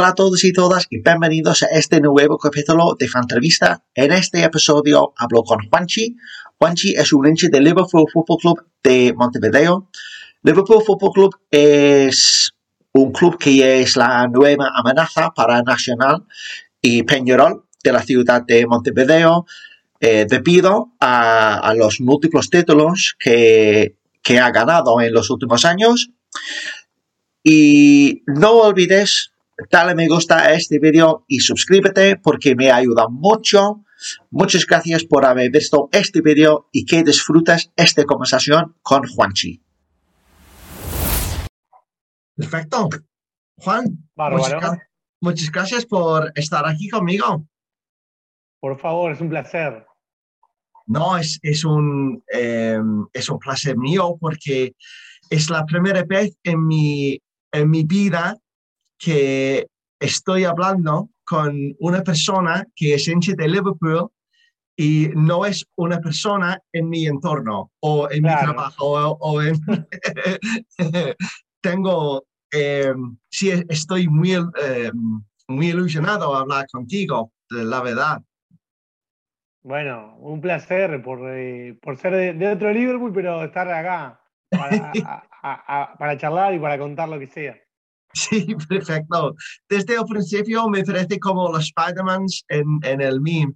Hola a todos y todas y bienvenidos a este nuevo capítulo de Fantrevista. En este episodio hablo con Juanchi. Juanchi es un hincha del Liverpool Football Club de Montevideo. Liverpool Football Club es un club que es la nueva amenaza para Nacional y Peñarol de la ciudad de Montevideo eh, debido a, los múltiples títulos que, que ha ganado en los últimos años. Y no olvides dale me gusta a este vídeo y suscríbete porque me ayuda mucho. Muchas gracias por haber visto este vídeo y que disfrutas esta conversación con Juanchi. Perfecto. Juan, muchas, gracias por estar aquí conmigo. Por favor, es un placer. No, es, es, un, em, es un placer mío porque es la primera vez en mi, en mi vida que estoy hablando con una persona que es hincha de Liverpool y no es una persona en mi entorno o en mi trabajo o, en... tengo, eh, sí, estoy muy, eh, muy ilusionado a hablar contigo, la verdad. Bueno, un placer por, eh, por ser de, otro Liverpool, pero estar acá para, para charlar y para contar lo que sea. Sí, perfecto. Desde el principio me parece como los Spider-Mans en, en, el meme,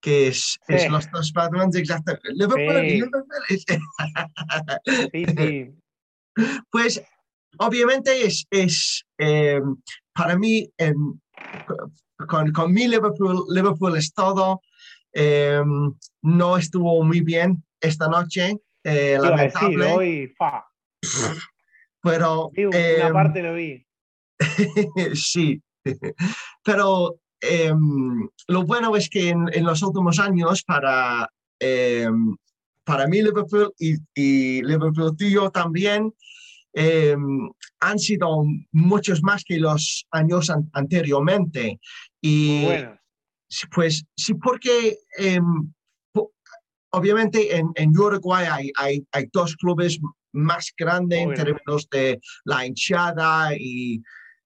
que es, es los dos Spider-Mans exactamente. Sí. sí, Pues obviamente es, es eh, para mí, en, con, con mi Liverpool, Liverpool es todo. Eh, no estuvo muy bien esta noche. Eh, lamentable. hoy, Pero. una parte lo vi. sí, pero em, lo bueno es que en, los últimos años para, em, para mí Liverpool y, Liverpool tío también em, han sido muchos más que los años anteriormente. Y pues sí, porque obviamente en, en Uruguay hay, hay, hay, dos clubes más grandes en términos de la hinchada y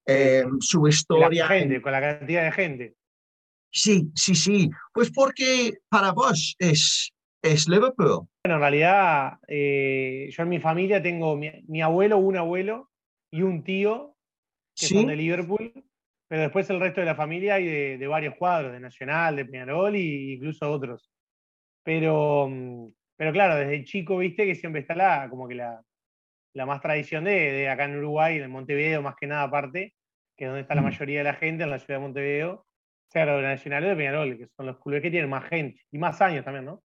eh, su historia. con la cantidad de gente. Sí, sí, sí. Pues porque para vos es, es Liverpool. Bueno, en realidad, eh, yo en mi familia tengo mi, abuelo, un abuelo y un tío que son de Liverpool, pero después el resto de la familia hay de, varios cuadros, de Nacional, de Peñarol e incluso otros. Pero, mm, pero claro, desde chico, viste que siempre está la, como que la, la más tradición de, de, acá en Uruguay, de Montevideo más que nada aparte, que es donde está la mayoría de la gente, en la ciudad de Montevideo, sea de Nacional de Peñarol, que son los clubes que tienen más gente y más años también, ¿no?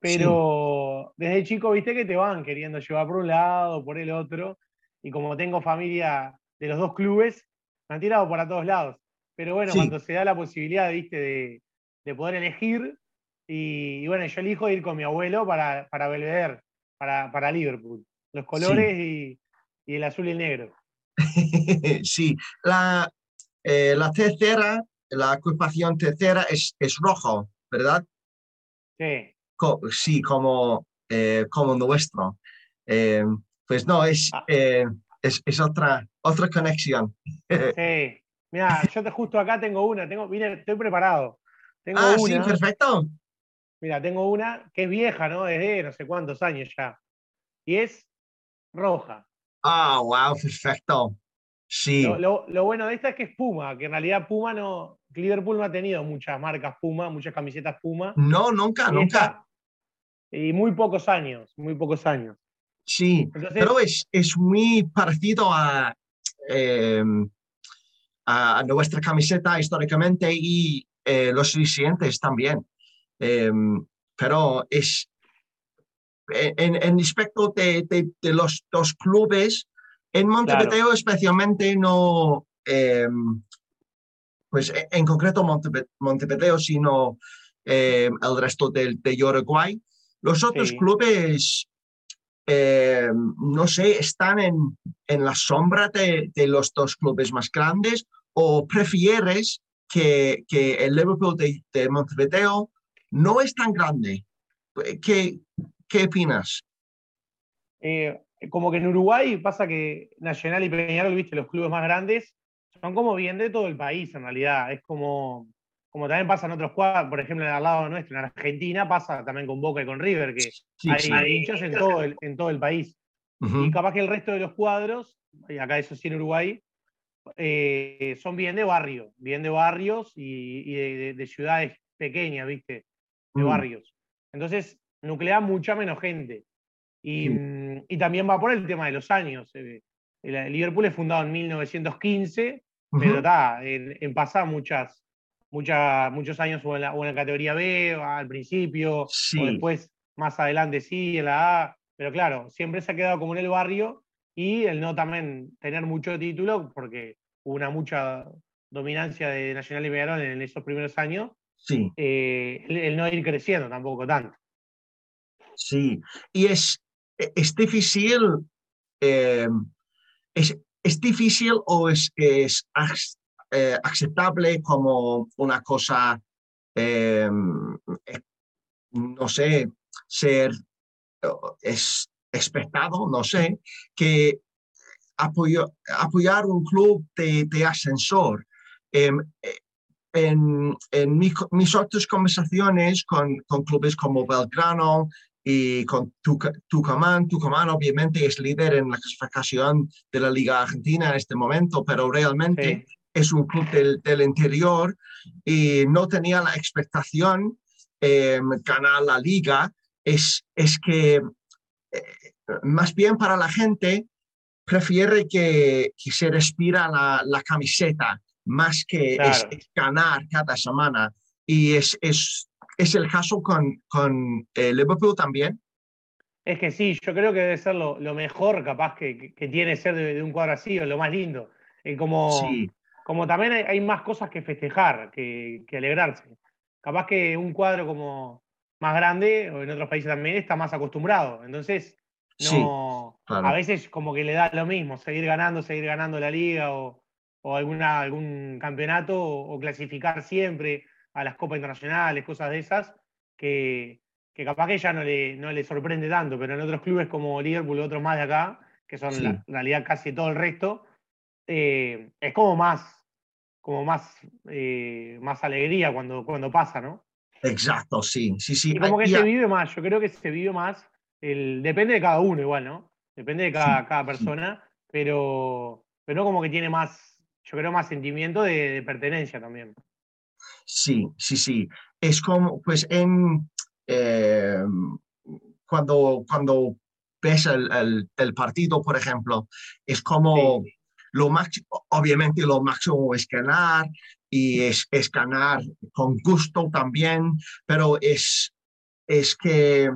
Pero desde chico, viste que te van queriendo llevar por un lado, por el otro, y como tengo familia de los dos clubes, me han tirado para todos lados. Pero bueno, cuando se da la posibilidad, viste, de, de poder elegir, y, bueno, yo elijo ir con mi abuelo para, para Belvedere, para, para Liverpool. Los colores y, y el azul y el negro. sí, la, eh, la tercera, la ocupación tercera es, es rojo, ¿verdad? Sí. sí, como, eh, como nuestro. Eh, pues no, es, ah. es, es, otra, otra conexión. sí. Mira, yo te, justo acá tengo una, tengo, mira, estoy preparado. Tengo ah, sí, perfecto. Mira, tengo una que es vieja, ¿no? Desde no sé cuántos años ya. Y es roja. Ah, wow, perfecto. Sí. Lo, bueno de esta es que es Puma, que en realidad Puma no, Liverpool no ha tenido muchas marcas Puma, muchas camisetas Puma. No, nunca, nunca. y muy pocos años, muy pocos años. Sí, pero es, es, muy parecido a, em, a nuestra camiseta históricamente y eh, los siguientes también. Em, pero es, en, en respecto de, de, los dos clubes, en Montevideo especialmente no, em, pues e, en concreto Montevideo, sino em, el resto de, de, Uruguay. Los otros clubes, em, no sé, están en, en la sombra de, de, los dos clubes más grandes o prefieres que, que el Liverpool de, de Montevideo no es tan grande. ¿Qué, ¿Qué opinas? Eh, como que en Uruguay pasa que Nacional y Peñarol, viste, los clubes más grandes son como bien de todo el país en realidad. Es como, como también pasa en otros cuadros, por ejemplo, al lado nuestro, en Argentina, pasa también con Boca y con River, que hay, hinchas en todo el, en todo el país. Y capaz que el resto de los cuadros, y acá eso sí en Uruguay, eh, son bien de barrio, bien de barrios y, de, ciudades pequeñas, ¿viste? De mm. barrios. Entonces, nuclea mucha menos gente. Y, mm, y, también va por el tema de los años. Eh, el, Liverpool es fundado en 1915, pero está, en, en pasar muchas, muchos años hubo en, la, categoría B al principio, o después más adelante sí, en la A. Pero claro, siempre se ha quedado como en el barrio y el no también tener mucho título, porque hubo una mucha dominancia de Nacional y Peñarol en esos primeros años, sí. Eh, el, no ir creciendo tampoco tanto. Sí, y es, es difícil, eh, es, es, difícil o es, es eh, aceptable como una cosa, no sé, ser es expectado, no sé, que apoyar un club de, ascensor. Em, en, en mis otras conversaciones con, con, clubes como Belgrano y con Tucumán, Tucumán obviamente es líder en la clasificación de la Liga Argentina en este momento, pero realmente es un club del, del, interior y no tenía la expectación eh, ganar la liga. Es, es que más bien para la gente prefiere que, se respira la, camiseta más que ganar cada semana. Y es, es, es el caso con, con eh, Liverpool también. Es que sí, yo creo que debe ser lo, mejor capaz que, que, tiene ser de, un cuadro así, o lo más lindo. Eh, como, como también hay, más cosas que festejar, que, que alegrarse. Capaz que un cuadro como más grande, o en otros países también, está más acostumbrado. Entonces, no, a veces como que le da lo mismo, seguir ganando, seguir ganando la liga o, alguna, algún campeonato o, clasificar siempre a las copas internacionales, cosas de esas, que, que capaz que ya no le, no le sorprende tanto, pero en otros clubes como Liverpool, otros más de acá, que son en realidad casi todo el resto, eh, es como más, como más, eh, más alegría cuando, cuando pasa, ¿no? Exacto, sí, sí, sí. Y como que se vive más, yo creo que se vive más depende de cada uno igual, ¿no? Depende de cada, cada persona, pero, pero no como que tiene más, yo creo, más sentimiento de, pertenencia también. Sí, sí, sí. Es como, pues en, eh, cuando, cuando ves el, el, partido, por ejemplo, es como lo máximo, obviamente lo máximo es ganar y es, es ganar con gusto también, pero es, es que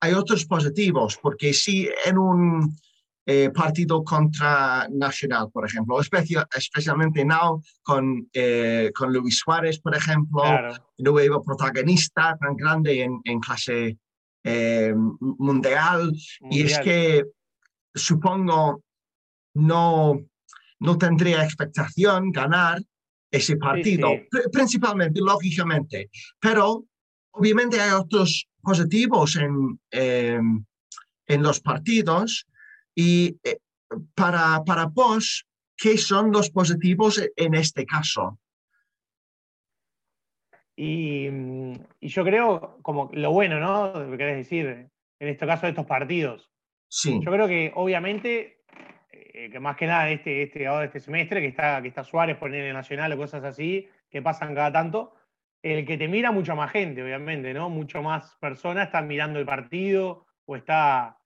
hay otros positivos, porque si en un eh, partido contra Nacional, por ejemplo, especialmente now con, eh, con Luis Suárez, por ejemplo, nuevo protagonista tan grande en, clase eh, mundial, y es que supongo no, no tendría expectación ganar ese partido, principalmente, lógicamente, pero obviamente hay otros positivos en, em, en los partidos y eh, para, para vos, ¿qué son los positivos en este caso? Y, yo creo, como lo bueno, ¿no? Querés decir, en este caso de estos partidos. Sí. Yo creo que obviamente, eh, que más que nada este, este, ahora este semestre, que está, que está Suárez por el Nacional o cosas así, que pasan cada tanto, el que te mira mucha más gente, obviamente, ¿no? Mucho más personas están mirando el partido o está,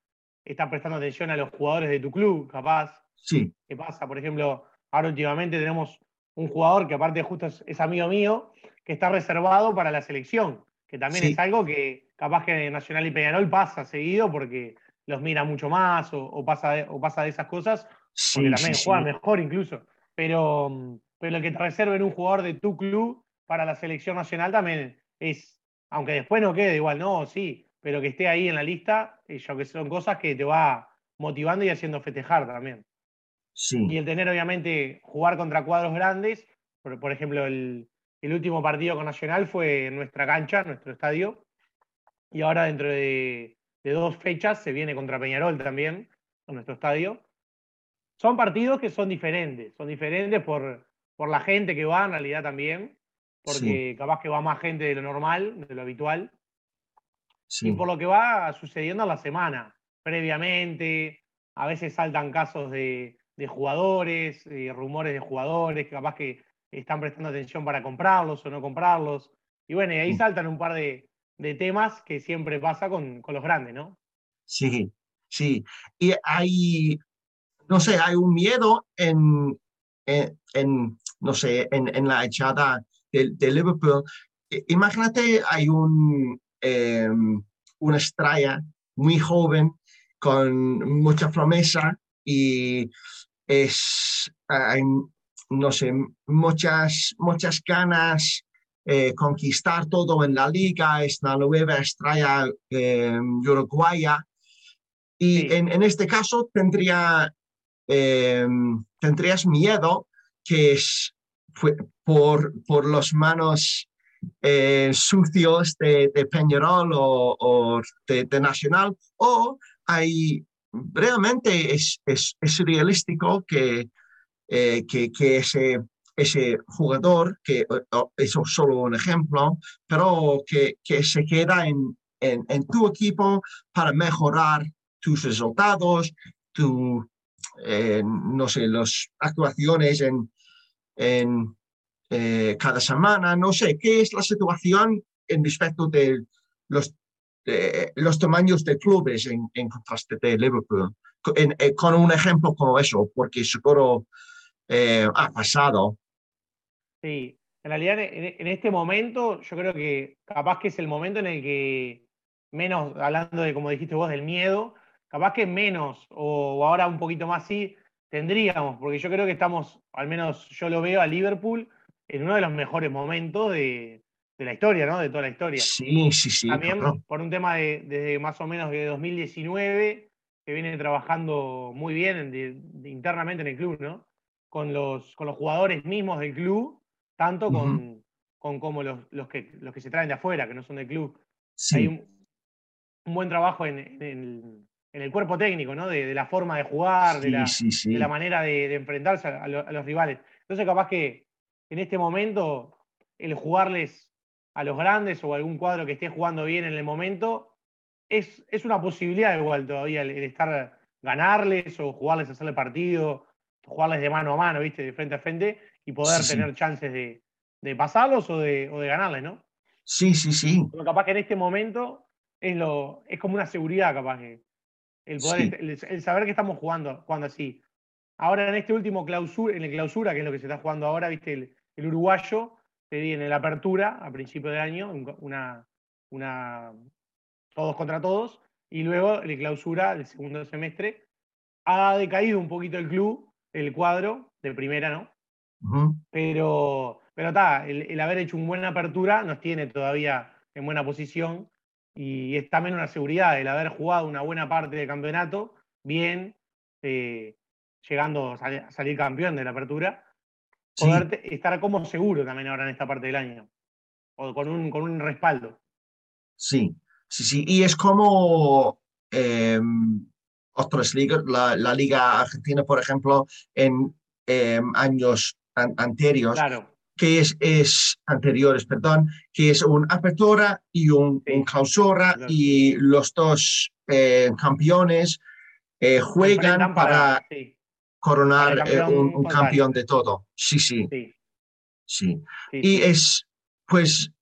está prestando atención a los jugadores de tu club, capaz. Sí. ¿Qué pasa? Por ejemplo, ahora últimamente tenemos un jugador que aparte justo es, amigo mío, que está reservado para la selección, que también es algo que capaz que Nacional y Peñarol pasa seguido porque los mira mucho más o, pasa, de, o pasa de esas cosas, porque también juega mejor incluso. Pero, pero el que te reserven un jugador de tu club para la selección nacional también es, aunque después no quede igual, no, sí, pero que esté ahí en la lista, eh, yo que son cosas que te va motivando y haciendo festejar también. Sí. Y el tener, obviamente, jugar contra cuadros grandes, por, ejemplo, el, último partido con Nacional fue en nuestra cancha, nuestro estadio, y ahora dentro de, de dos fechas se viene contra Peñarol también, en nuestro estadio. Son partidos que son diferentes, son diferentes por, por la gente que va en realidad también, porque capaz que va más gente de lo normal, de lo habitual. Y por lo que va sucediendo en la semana, previamente, a veces saltan casos de, jugadores, eh, rumores de jugadores, que capaz que están prestando atención para comprarlos o no comprarlos. Y bueno, y ahí saltan un par de, temas que siempre pasa con, con, los grandes, ¿no? Sí, sí. Y hay, no sé, hay un miedo en, en, no sé, en, la echada de, Liverpool. Imagínate, hay un, em, una estrella muy joven con mucha promesa y es, hay, no sé, muchas, muchas ganas eh, conquistar todo en la liga, es la nueva estrella eh, uruguaya. Y en, en, este caso tendría, eh, tendrías miedo que es por, por los manos eh, sucios de, de, Peñarol o, de, Nacional, o hay realmente es, es, realístico que, eh, que, que, ese, ese jugador, que eso es solo un ejemplo, pero que, que se queda en, en, tu equipo para mejorar tus resultados, tu, eh, no sé, las actuaciones en eh, cada semana, no sé, ¿qué es la situación en respecto de los, los tamaños de clubes en, en contraste de Liverpool? Eh, con un ejemplo como eso, porque seguro ha pasado. Sí, en realidad en, este momento yo creo que capaz que es el momento en el que menos, hablando de como dijiste vos, del miedo, capaz que menos, o, ahora un poquito más sí, tendríamos, porque yo creo que estamos, al menos yo lo veo a Liverpool, en uno de los mejores momentos de, la historia, ¿no? De toda la historia. Sí, sí, sí. También por un tema de, desde más o menos de 2019, que viene trabajando muy bien internamente en el club, ¿no? Con los, con los jugadores mismos del club, tanto con, con como los, los, que, los que se traen de afuera, que no son del club. Sí. Hay un, buen trabajo en, en, en el cuerpo técnico, ¿no? De, la forma de jugar, de, la, manera de, enfrentarse a, los rivales. Entonces, capaz que en este momento, el jugarles a los grandes o algún cuadro que esté jugando bien en el momento, es, es una posibilidad igual todavía el, estar ganarles o jugarles a hacerle partido, jugarles de mano a mano, ¿viste? De frente a frente y poder tener chances de, pasarlos o de, o de ganarles, ¿no? Sí, sí, sí. Pero capaz que en este momento es, lo, es como una seguridad, capaz que el, poder, el, saber que estamos jugando, jugando así. Ahora en este último clausura, en el clausura, que es lo que se está jugando ahora, viste, el, uruguayo, te di en la apertura a principio de año, una, una todos contra todos, y luego el clausura del segundo semestre. Ha decaído un poquito el club, el cuadro de primera, ¿no? Pero, pero está, el, el, haber hecho una buena apertura nos tiene todavía en buena posición y es también una seguridad el haber jugado una buena parte del campeonato bien, eh, llegando a salir, campeón de la apertura, poder estar como seguro también ahora en esta parte del año, o con un, con un respaldo. Sí, sí, sí, y es como eh, otras ligas, la, Liga Argentina, por ejemplo, en em, años anteriores. Claro que es, es anteriores, perdón, que es una apertura y un, clausura y los dos eh, campeones eh, juegan para, coronar eh, un, campeón de todo. Sí, sí. Sí. Y es, pues,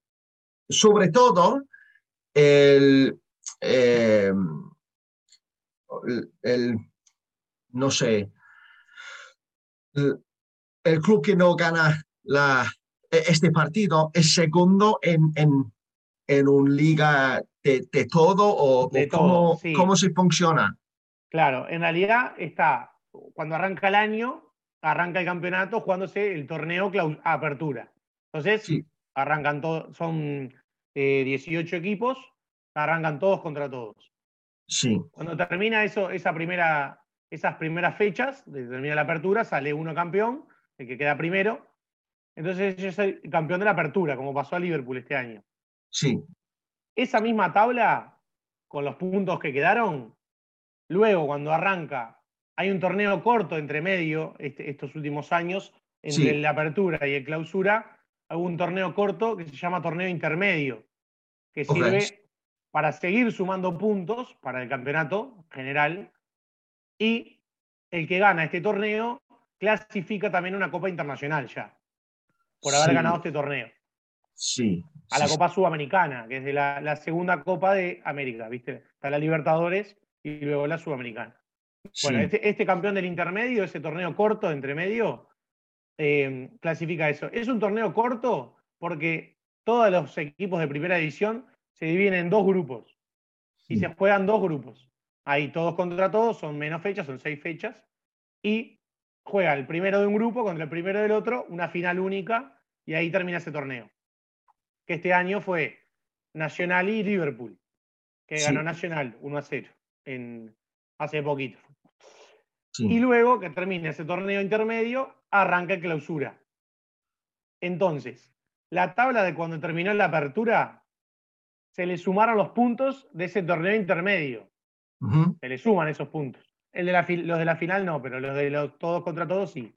sobre todo, el, em, el, no sé, el club que no gana la, e, este partido es segundo en, en, en un liga de, todo o, cómo, se funciona? Claro, en realidad está, cuando arranca el año, arranca el campeonato jugándose el torneo apertura. Entonces, arrancan todos, son 18 eh, equipos, arrancan todos contra todos. Sí. Cuando termina eso, esa primera, esas primeras fechas, termina la apertura, sale uno campeón, el que queda primero, entonces yo soy campeón de la apertura, como pasó a Liverpool este año. Sí. Esa misma tabla, con los puntos que quedaron, luego cuando arranca, hay un torneo corto entre medio este, estos últimos años, entre la apertura y el clausura, hay un torneo corto que se llama torneo intermedio, que sirve para seguir sumando puntos para el campeonato general y el que gana este torneo clasifica también una Copa Internacional ya, por haber ganado este torneo. Sí. A la Copa Sudamericana, que es de la, segunda Copa de América, ¿viste? Está la Libertadores y luego la Sudamericana. Bueno, este, este, campeón del intermedio, ese torneo corto entre medio, eh, clasifica eso. Es un torneo corto porque todos los equipos de primera división se dividen en dos grupos y se juegan dos grupos. Ahí todos contra todos, son menos fechas, son seis fechas, y juega el primero de un grupo contra el primero del otro, una final única, y ahí termina ese torneo. Que este año fue Nacional y Liverpool, que ganó Nacional 1 a 0 en, hace poquito. Y luego que termine ese torneo intermedio, arranca clausura. Entonces, la tabla de cuando terminó la apertura, se le sumaron los puntos de ese torneo intermedio. Se le suman esos puntos. El de la, los de la final no, pero los de los todos contra todos sí.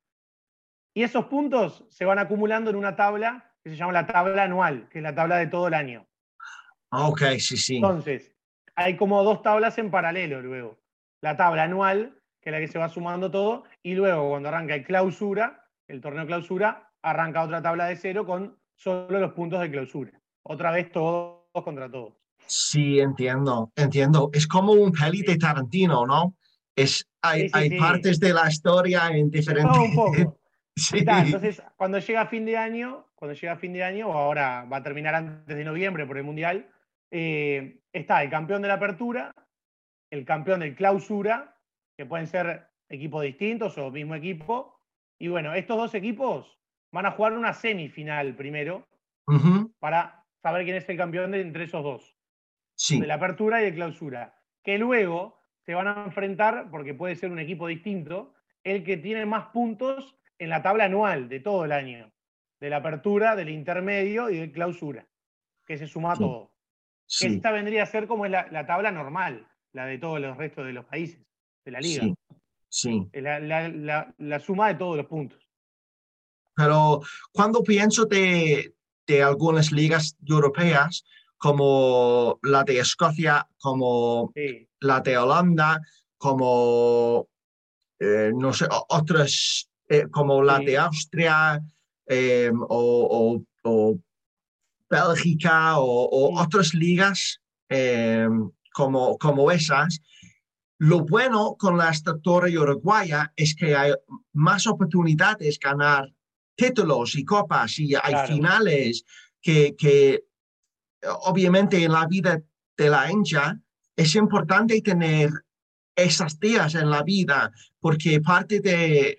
Y esos puntos se van acumulando en una tabla que se llama la tabla anual, que es la tabla de todo el año. Ah, ok, sí, sí. Entonces, hay como dos tablas en paralelo luego. La tabla anual, que es la que se va sumando todo, y luego cuando arranca el clausura, el torneo clausura, arranca otra tabla de cero con solo los puntos de clausura. Otra vez todos contra todos. Sí, entiendo, entiendo. Es como un peli de Tarantino, ¿no? Es, hay, hay partes de la historia en diferentes... un poco. entonces, cuando llega fin de año, cuando llega fin de año, o ahora va a terminar antes de noviembre por el Mundial, eh, está el campeón de la apertura, el campeón del clausura, que pueden ser equipos distintos o mismo equipo. Y bueno, estos dos equipos van a jugar una semifinal primero para saber quién es el campeón de entre esos dos. Sí. De la apertura y de clausura. Que luego se van a enfrentar, porque puede ser un equipo distinto, el que tiene más puntos en la tabla anual de todo el año. De la apertura, del intermedio y de clausura. Que se suma a todo. esta vendría a ser como la, la, tabla normal, la de todos los restos de los países, de la liga. Sí. La, la, la, suma de todos los puntos. Pero cuando pienso de, de algunas ligas europeas, como la de Escocia, como la de Holanda, como, eh, no sé, otras, eh, como la de Austria eh, o, Bélgica o, otras ligas como, como esas. Lo bueno con la estructura uruguaya es que hay más oportunidades ganar títulos y copas y hay finales que, que obviamente en la vida de la hincha es importante tener esas días en la vida porque parte de,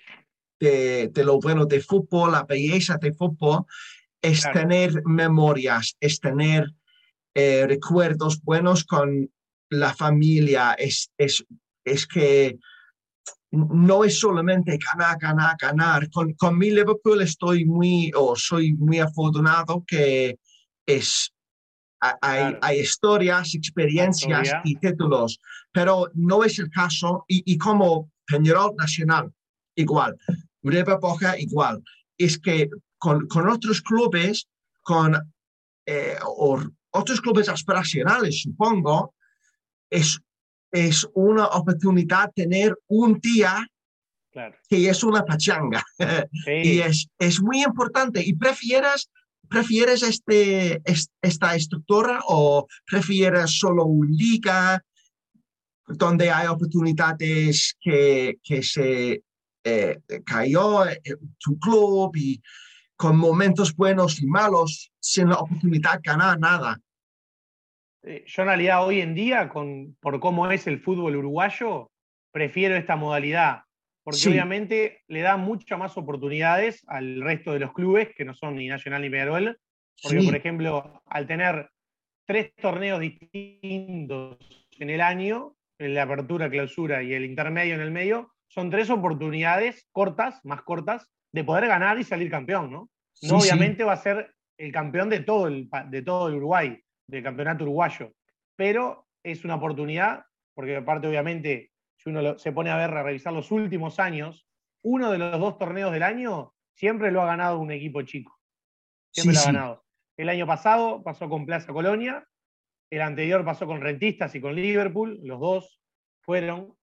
de, lo bueno de fútbol, la belleza de fútbol, es tener memorias, es tener eh, recuerdos buenos con la familia, es, es, es que no es solamente ganar, ganar, ganar. Con, con mi Liverpool estoy muy, o soy muy afortunado que es, hay, hay historias, experiencias y títulos, pero no es el caso. Y, y como Peñarol Nacional, igual. River Boca, igual. Es que con, con otros clubes, con eh, otros clubes aspiracionales, supongo, es es una oportunidad tener un día que es una pachanga. y es, es muy importante. ¿Y prefieres, prefieres este, esta estructura o prefieres solo un liga donde hay oportunidades que, que se eh, cayó en tu club y con momentos buenos y malos sin la oportunidad de ganar nada? Eh, yo en realidad hoy en día, con, por cómo es el fútbol uruguayo, prefiero esta modalidad, porque obviamente le da muchas más oportunidades al resto de los clubes, que no son ni Nacional ni Peñarol, porque por ejemplo, al tener tres torneos distintos en el año, en la apertura, clausura y el intermedio en el medio, son tres oportunidades cortas, más cortas, de poder ganar y salir campeón, ¿no? no obviamente va a ser el campeón de todo el, de todo el Uruguay, del campeonato uruguayo. Pero es una oportunidad, porque aparte obviamente, si uno se pone a ver, a revisar los últimos años, uno de los dos torneos del año siempre lo ha ganado un equipo chico. Siempre lo ha ganado. El año pasado pasó con Plaza Colonia, el anterior pasó con Rentistas y con Liverpool, los dos fueron.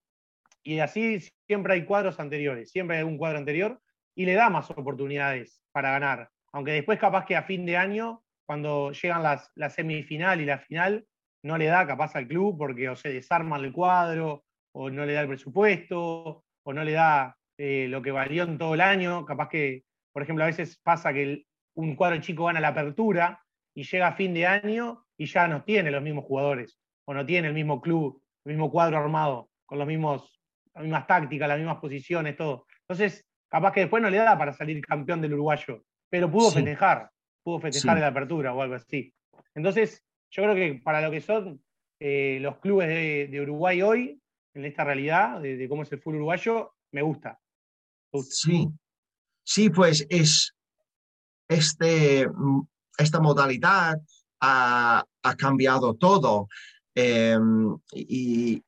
Y así siempre hay cuadros anteriores, siempre hay un cuadro anterior y le da más oportunidades para ganar. Aunque después capaz que a fin de año, cuando llegan las, la semifinal y la final, no le da capaz al club porque o se desarma el cuadro, o no le da el presupuesto, o no le da eh, lo que valió en todo el año. Capaz que, por ejemplo, a veces pasa que un cuadro chico gana la apertura y llega a fin de año y ya no tiene los mismos jugadores, o no tiene el mismo club, el mismo cuadro armado, con los mismos, las mismas tácticas, las mismas posiciones, todo. Entonces, capaz que después no le da para salir campeón del uruguayo, pero pudo festejar, pudo festejar la apertura o algo así. Entonces, yo creo que para lo que son eh, los clubes de, Uruguay hoy, en esta realidad de, cómo es el fútbol uruguayo, me gusta. Sí, sí, pues es este, esta modalidad ha, cambiado todo em, y,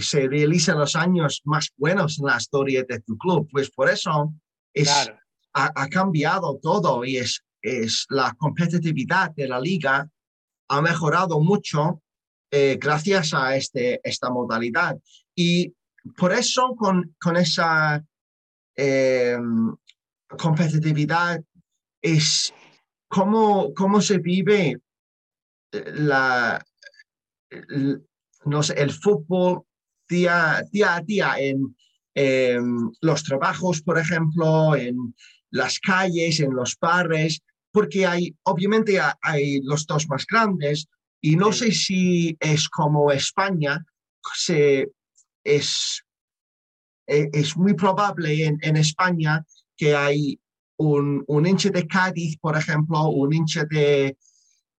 se realizan los años más buenos en la historia de tu club. Pues por eso es, ha, cambiado todo y es, es la competitividad de la liga ha mejorado mucho eh, gracias a este, esta modalidad. Y por eso con, con esa em, competitividad es cómo, cómo se vive la, no sé, el fútbol día, día a día en los trabajos, por ejemplo, en las calles, en los bares, porque hay, obviamente hay los dos más grandes y no sé si es como España, se, es, e, es muy probable en, en España que hay un, un, hincha de Cádiz, por ejemplo, un hincha de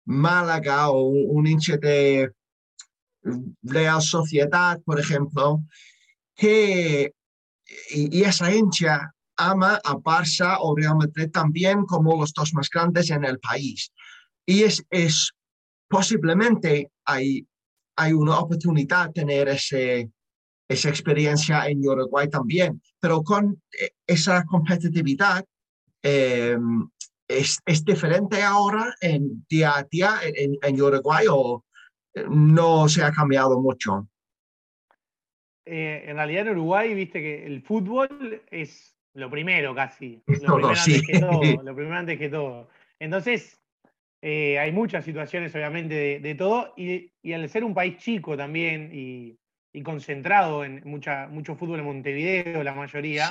Málaga o un, hincha de Real Sociedad, por ejemplo, que y, y esa hincha ama a Barça o Real Madrid también como los dos más grandes en el país. Y es, es posiblemente hay, hay una oportunidad de tener ese, esa experiencia en Uruguay también, pero con eh, esa competitividad em, es, es, diferente ahora en día a día en, Uruguay o eh, no se ha cambiado mucho. Eh, en realidad Uruguay, viste que el fútbol es lo primero casi. Lo, primero, antes que todo, lo primero antes que todo. Entonces, eh, hay muchas situaciones, obviamente, de, todo, y, al ser un país chico también y, concentrado en mucha, mucho fútbol en Montevideo, la mayoría,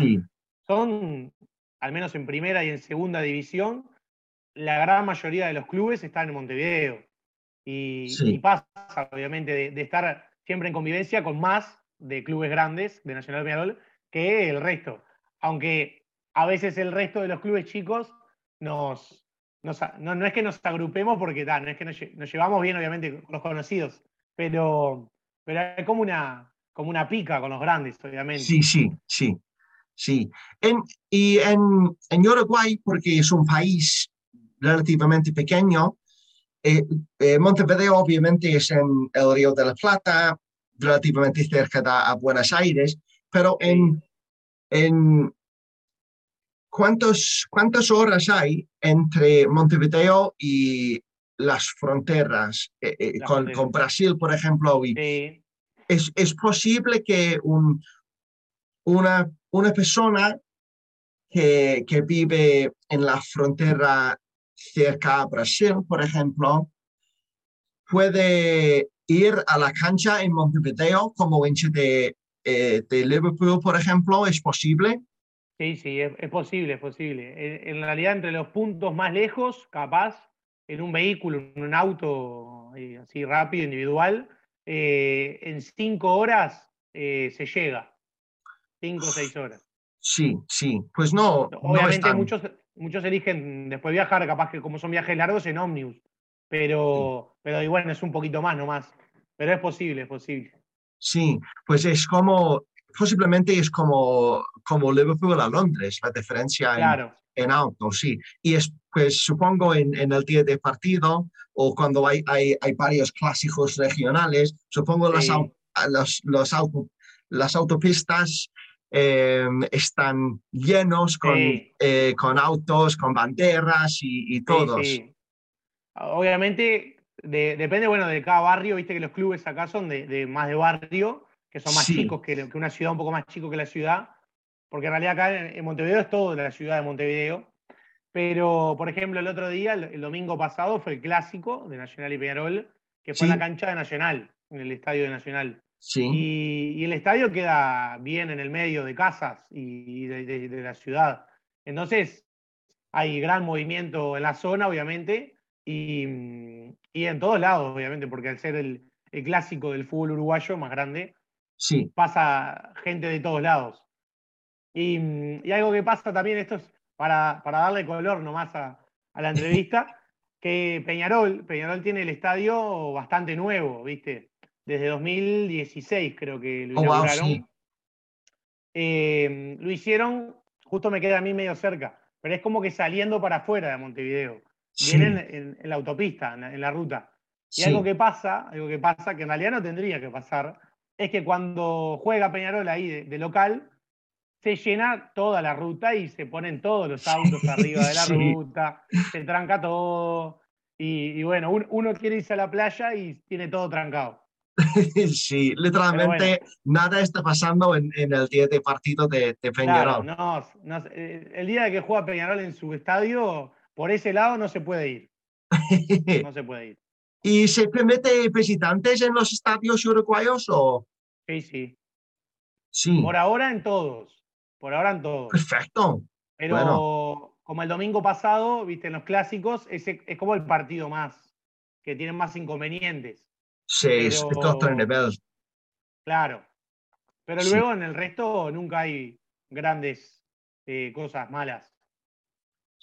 son, al menos en primera y en segunda división, la gran mayoría de los clubes están en Montevideo. Y, pasa, obviamente, de, de, estar siempre en convivencia con más de clubes grandes de Nacional Peñarol que el resto aunque a veces el resto de los clubes chicos nos, no, es que nos agrupemos porque no es que nos, llevamos bien, obviamente, con los conocidos, pero, pero hay como una, como una pica con los grandes, obviamente. Sí, sí, sí. Sí, y en, en, Uruguay, porque es un país relativamente pequeño, eh, eh, Montevideo obviamente es en el Río de la Plata, relativamente cerca de a Buenos Aires, pero en, en ¿cuántos, ¿cuántas horas hay entre Montevideo y las fronteras eh, eh, con, con, Brasil, por ejemplo? es, es, posible que un, una, una persona que, que, vive en la frontera cerca a Brasil, por ejemplo, puede ir a la cancha en Montevideo como hincha de eh, de Liverpool, por ejemplo, es posible? Sí, sí, es, posible, es posible. En, realidad, entre los puntos más lejos, capaz, en un vehículo, en un auto eh, así rápido, individual, eh, en cinco horas se llega. Cinco o seis horas. Sí, sí, pues no. Obviamente muchos, muchos eligen después viajar, capaz que como son viajes largos, en ómnibus. Pero, pero bueno, es un poquito más nomás. Pero es posible, es posible. Sí, pues es como, posiblemente es como, como Liverpool a Londres, la diferencia en, auto, sí. Y es, pues supongo en, en, el día de partido o cuando hay, hay, hay varios clásicos regionales, supongo las, los, los auto, las autopistas em, están llenos con, eh, con, autos, con banderas y, todos. Obviamente, depende bueno, de cada barrio, viste que los clubes acá son de, más de barrio, que son más chicos que, una ciudad un poco más chico que la ciudad, porque en realidad acá en, Montevideo es todo de la ciudad de Montevideo. Pero, por ejemplo, el otro día, el, domingo pasado, fue el clásico de Nacional y Peñarol, que fue en la cancha de Nacional, en el estadio de Nacional. Y, el estadio queda bien en el medio de casas y, de, la ciudad. Entonces, hay gran movimiento en la zona, obviamente, y, en todos lados, obviamente, porque al ser el, clásico del fútbol uruguayo más grande, sí. pasa gente de todos lados. Y, algo que pasa también, esto es para, para darle color nomás a, a la entrevista, que Peñarol, Peñarol tiene el estadio bastante nuevo, ¿viste? desde 2016 creo que lo oh, inauguraron. Eh, lo hicieron, justo me queda a mí medio cerca, pero es como que saliendo para afuera de Montevideo. Vienen en, la autopista, en, la ruta. Y algo que pasa, algo que pasa, que en realidad no tendría que pasar, es que cuando juega Peñarol ahí de, local, se llena toda la ruta y se ponen todos los autos arriba de la ruta, se tranca todo. Y, bueno, uno quiere irse a la playa y tiene todo trancado. sí, literalmente nada está pasando en, el día de partido de, Peñarol. no, eh, el día de que juega Peñarol en su estadio, por ese lado no se puede ir. No se puede ir. ¿Y se permite visitantes en los estadios uruguayos o? Sí, sí. Sí. Por ahora en todos. Por ahora en todos. Perfecto. Pero como el domingo pasado, viste, en los clásicos, es, es como el partido más, que tienen más inconvenientes. Sí, es otro nivel. Claro. Pero luego en el resto nunca hay grandes eh, cosas malas.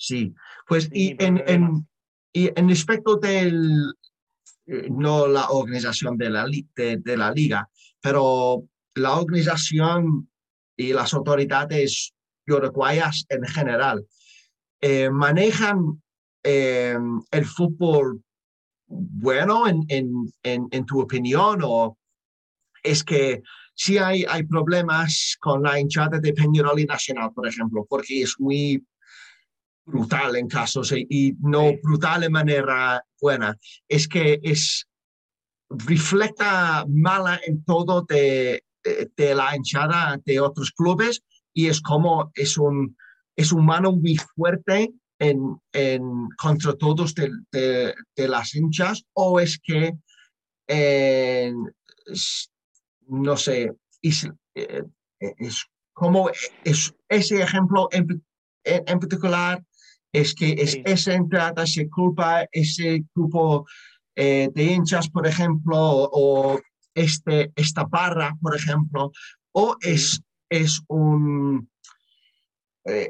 Sí, pues y, en, en, y en respecto del, eh, no la organización de la, de, la liga, pero la organización y las autoridades uruguayas en general eh, manejan el fútbol bueno en, en, tu opinión o es que si hay, hay problemas con la hinchada de Peñarol y Nacional, por ejemplo, porque es muy brutal en casos y, no brutal de manera buena, es que es refleja mala en todo de, de, la hinchada de otros clubes y es como es un, es un mano muy fuerte en, en contra todos de, de, las hinchas o es que, eh, no sé, es, eh, es como es, ese ejemplo en, en, particular es que es esa entrada se culpa ese grupo eh, de hinchas, por ejemplo, o, este, esta barra, por ejemplo, o es, es un... E,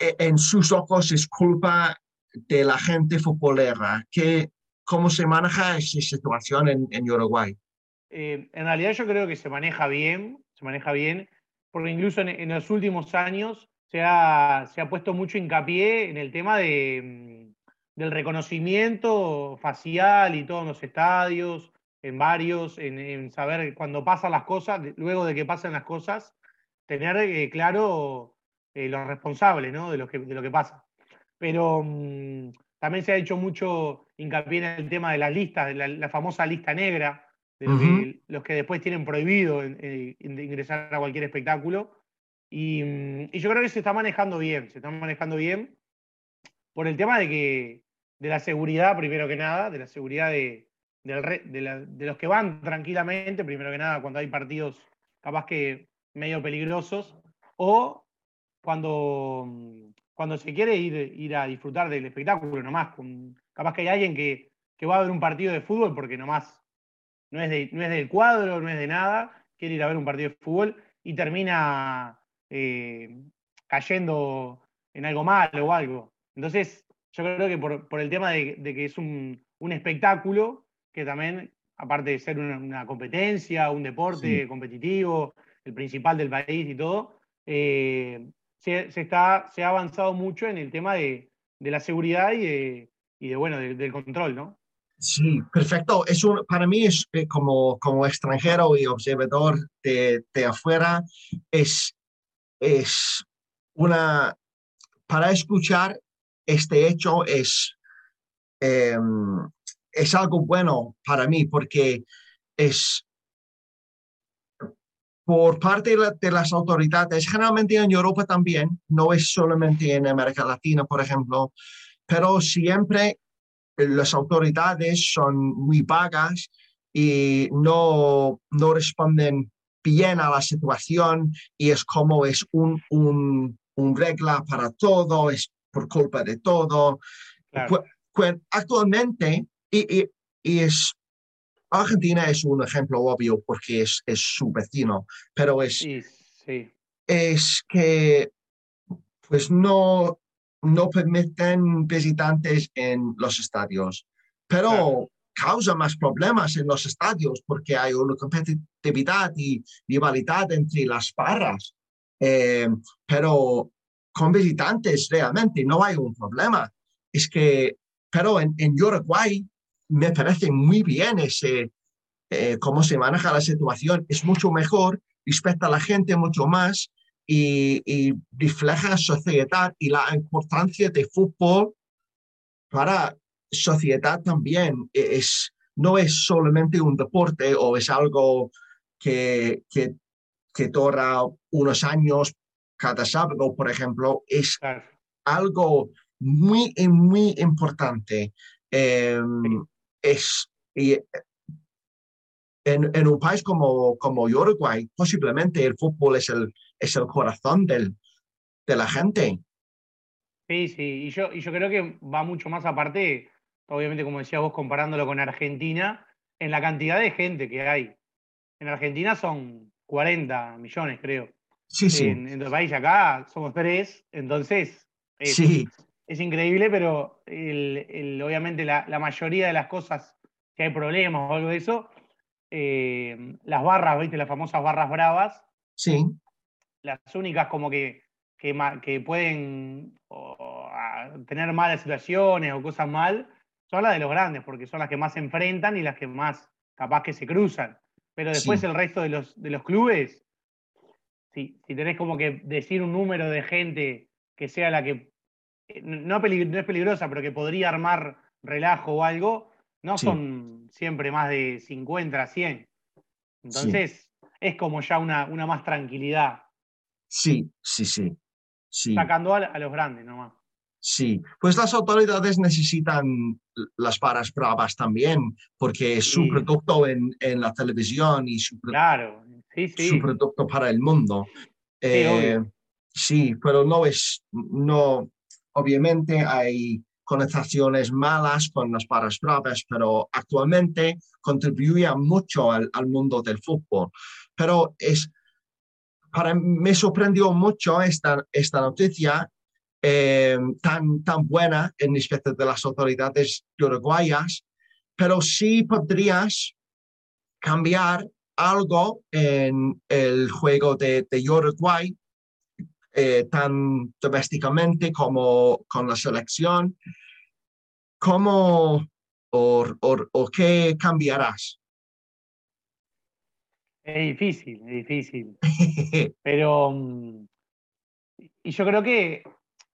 en sus ojos es culpa de la gente futbolera. ¿Qué, ¿Cómo se maneja esa situación en, Uruguay? Eh, en realidad yo creo que se maneja bien, se maneja bien, porque incluso en, los últimos años se ha, se ha, puesto mucho hincapié en el tema de, mm, del reconocimiento facial y todos los estadios, en varios, en, saber cuando pasan las cosas, luego de que pasen las cosas, tener eh, claro eh, los responsables ¿no? de, lo que, de lo que pasa. Pero mm, también se ha hecho mucho hincapié en el tema de las listas, de la, famosa lista negra, de los que después tienen prohibido ingresar a cualquier espectáculo. Mm, y, yo creo que se está manejando bien, se está manejando bien por el tema de que de la seguridad, primero que nada, de la seguridad de, de los que van tranquilamente, primero que nada, cuando hay partidos capaz que medio peligrosos, o cuando, mm, cuando se quiere ir, ir a disfrutar del espectáculo nomás. Con, capaz que hay alguien que, que, va a ver un partido de fútbol porque nomás no es, no es del cuadro, no es de nada, quiere ir a ver un partido de fútbol y termina eh, cayendo en algo malo o algo. Entonces, yo creo que por, por el tema de, de, que es un, un, espectáculo, que también, aparte de ser una, competencia, un deporte competitivo, el principal del país y todo, eh, se, está, se ha avanzado mucho en el tema de, de la seguridad y de, y de bueno, del control, ¿no? Sí, perfecto. Es un, para mí, es, eh, como, como extranjero y observador de, de afuera, es, es una, para escuchar este hecho es, em, es algo bueno para mí porque es por parte de, las autoridades, generalmente en Europa también, no es solamente en América Latina, por ejemplo, pero siempre las autoridades son muy vagas y no, no responden bien a la situación y es como es un, un, un regla para todo, es por culpa de todo. Actualmente, y, y, y es Argentina es un ejemplo obvio porque es, es su vecino, pero es, es que pues no, no permiten visitantes en los estadios, pero causa más problemas en los estadios porque hay una competitividad y rivalidad entre las barras. Eh, pero con visitantes realmente no hay un problema. Es que, pero en, Uruguay me parece muy bien ese, eh, cómo se maneja la situación. Es mucho mejor, respecta a la gente mucho más y, y refleja la sociedad y la importancia de fútbol para sociedad también. E, es, no es solamente un deporte o es algo que, que, que dura unos años cada sábado, por ejemplo, es algo muy, muy importante. Em, es, y en, en, un país como, como Uruguay, posiblemente el fútbol es el, es el corazón del, de la gente. Sí, sí, y yo, y yo creo que va mucho más aparte, obviamente como decías vos, comparándolo con Argentina, en la cantidad de gente que hay. En Argentina son 40 millones, creo. Sí, sí. En, en el país acá somos tres, entonces sí es increíble, pero el, obviamente la, mayoría de las cosas, que hay problemas o algo de eso, eh, las barras, ¿viste? Las famosas barras bravas. Sí. Las únicas como que, que, pueden tener malas situaciones o cosas mal, son las de los grandes, porque son las que más se enfrentan y las que más capaz que se cruzan. Pero después el resto de los, de los clubes, si, si tenés como que decir un número de gente que sea la que no, es peligrosa, pero que podría armar relajo o algo, no son siempre más de 50, 100. Entonces, es como ya una, una más tranquilidad. Sí, sí, sí. sí. Sacando a, los grandes nomás. Sí, pues las autoridades necesitan las paras bravas también, porque es su producto en, en, la televisión y su, claro. sí, sí. su producto para el mundo. Eh, sí, pero no es, no, Obviamente hay connotaciones malas con las paras bravas, pero actualmente contribuye mucho al, mundo del fútbol. Pero es, para me sorprendió mucho esta, esta noticia eh, tan, tan buena en respecto de las autoridades uruguayas, pero sí podrías cambiar algo en el juego de, de Uruguay eh, tan domésticamente como con la selección. ¿Cómo o, o, qué cambiarás? Es difícil, es difícil. Pero, mm, y yo creo que,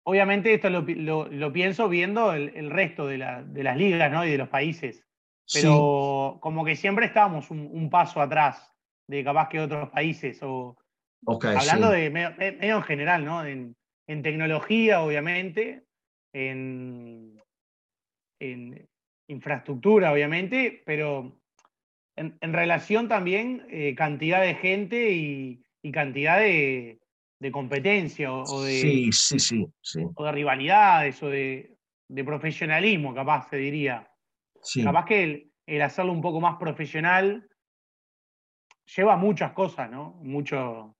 obviamente, esto lo, lo, pienso viendo el, resto de, la, de, las ligas ¿no? y de los países. Pero como que siempre estamos un, un, paso atrás de capaz que otros países o, Hablando de medio, en general, ¿no? En, tecnología, obviamente, en, infraestructura, obviamente, pero en, relación también eh, cantidad de gente y, cantidad de, competencia o, de, sí, sí, sí, o de rivalidades o de, profesionalismo, capaz se diría. Capaz que el, el, hacerlo un poco más profesional lleva muchas cosas, ¿no? Mucho,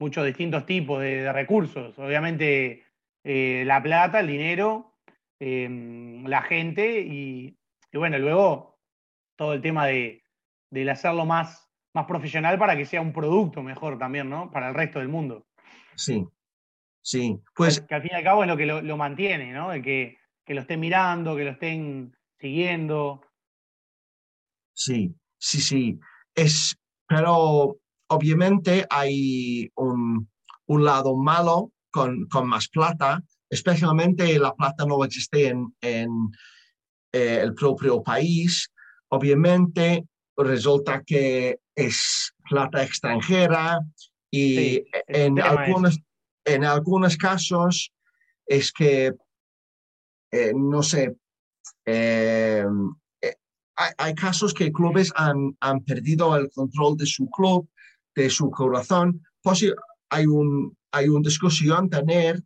muchos distintos tipos de, recursos. Obviamente eh, la plata, el dinero, em, la gente y, bueno, luego todo el tema de, hacerlo más, más profesional para que sea un producto mejor también, ¿no? Para el resto del mundo. Sí, sí. Pues... Que, al fin y al cabo es lo que lo, mantiene, ¿no? El que, que lo estén mirando, que lo estén siguiendo. Sí, sí, sí. Es, pero obviamente hay un, un lado malo con, con más plata, especialmente la plata no existe en, en eh, el propio país. Obviamente resulta que es plata extranjera y en, algunos, en algunos casos es que, eh, no sé, eh, hay, casos que clubes han, han, perdido el control de su club, de su corazón. Pues hay, un, hay una discusión tener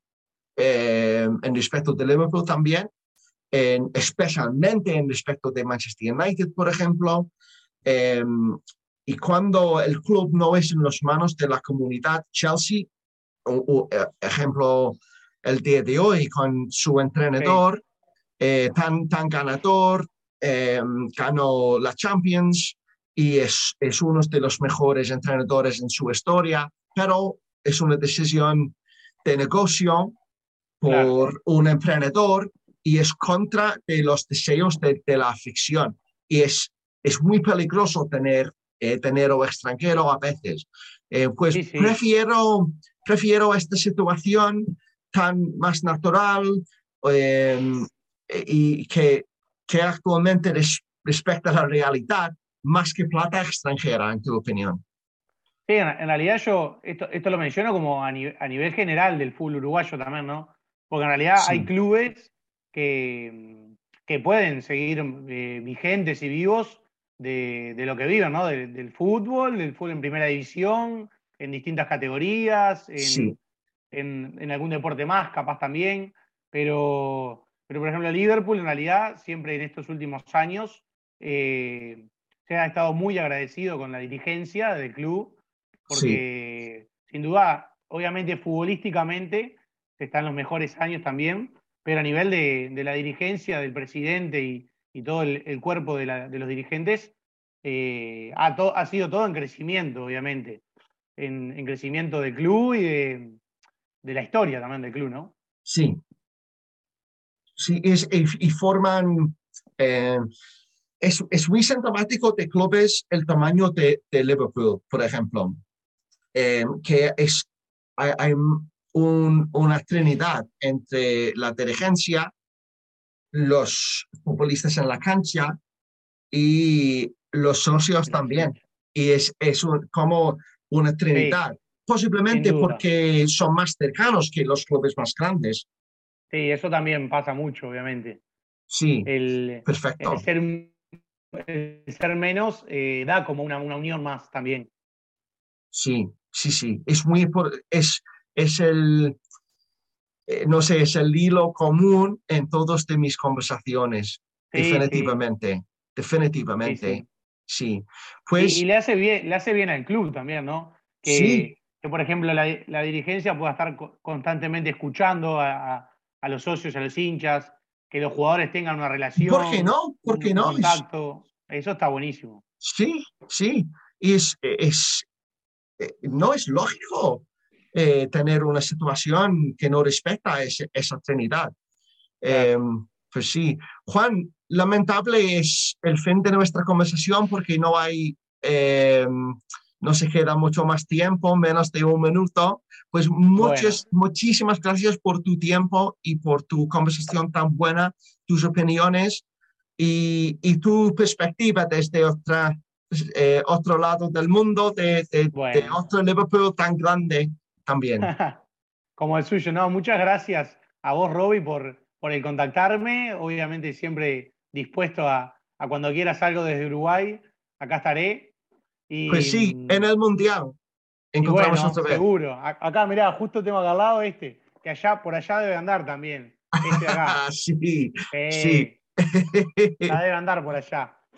eh, en respecto de Liverpool también, en, especialmente en respecto de Manchester United, por ejemplo. Em, y cuando el club no es en las manos de la comunidad, Chelsea, o, eh, ejemplo, el día de hoy con su entrenador eh, tan, tan ganador, em, ganó la Champions y es, es uno de los mejores entrenadores en su historia, pero es una decisión de negocio por un emprendedor y es contra de los deseos de, la afición. Y es, es muy peligroso tener eh, dinero extranjero a veces. Eh, pues Prefiero, prefiero esta situación tan más natural em, y que, que actualmente respecta la realidad más que plata extranjera, en tu opinión. Sí, en, realidad yo esto, esto lo menciono como a, a, nivel general del fútbol uruguayo también, ¿no? Porque en realidad hay clubes que, que pueden seguir eh, vigentes y vivos de, lo que viven, ¿no? del fútbol, del fútbol en primera división, en distintas categorías, en, algún deporte más, capaz también. Pero, pero, por ejemplo, Liverpool en realidad siempre en estos últimos años eh, se ha estado muy agradecido con la dirigencia del club, porque sin duda, obviamente futbolísticamente están los mejores años también, pero a nivel de, la dirigencia, del presidente y, todo el, cuerpo de, los dirigentes, eh, ha, sido todo en crecimiento, obviamente, en, crecimiento del club y de, la historia también del club, ¿no? Sí. Sí, y, forman... Eh, es, muy sintomático de clubes el tamaño de, Liverpool, por ejemplo, eh, que es, hay, una trinidad entre la dirigencia, los futbolistas en la cancha y los socios también. Y es, es como una trinidad, posiblemente porque son más cercanos que los clubes más grandes. Sí, eso también pasa mucho, obviamente. Sí, el, perfecto. El ser, menos eh, da como una, una unión más también. Sí, sí, sí. Es muy es es el, eh, no sé, es el hilo común en todas de mis conversaciones, definitivamente, definitivamente. Sí. Pues, y, le, hace bien, le hace bien al club también, ¿no? Que, que por ejemplo, la, dirigencia pueda estar constantemente escuchando a, los socios, a los hinchas, que los jugadores tengan una relación. ¿Por qué no? ¿Por qué no? Contacto. Eso está buenísimo. Sí, sí. Y es, es, eh, no es lógico eh, tener una situación que no respeta esa trinidad. Em, pues sí, Juan, lamentable es el fin de nuestra conversación porque no hay, em, no se queda mucho más tiempo, menos de un minuto. Pues muchas, muchísimas gracias por tu tiempo y por tu conversación tan buena, tus opiniones y, y tu perspectiva desde otra, eh, otro lado del mundo, de, de, de otro Liverpool tan grande también. Como el suyo, no, muchas gracias a vos, Roby, por, por el contactarme. Obviamente siempre dispuesto a, a cuando quieras algo desde Uruguay, acá estaré. Y, pues sí, en el Mundial. Encontramos bueno, Seguro. Acá, mirá, justo tengo acá al lado este, que allá, por allá debe andar también. Este acá. sí, sí. debe andar por allá.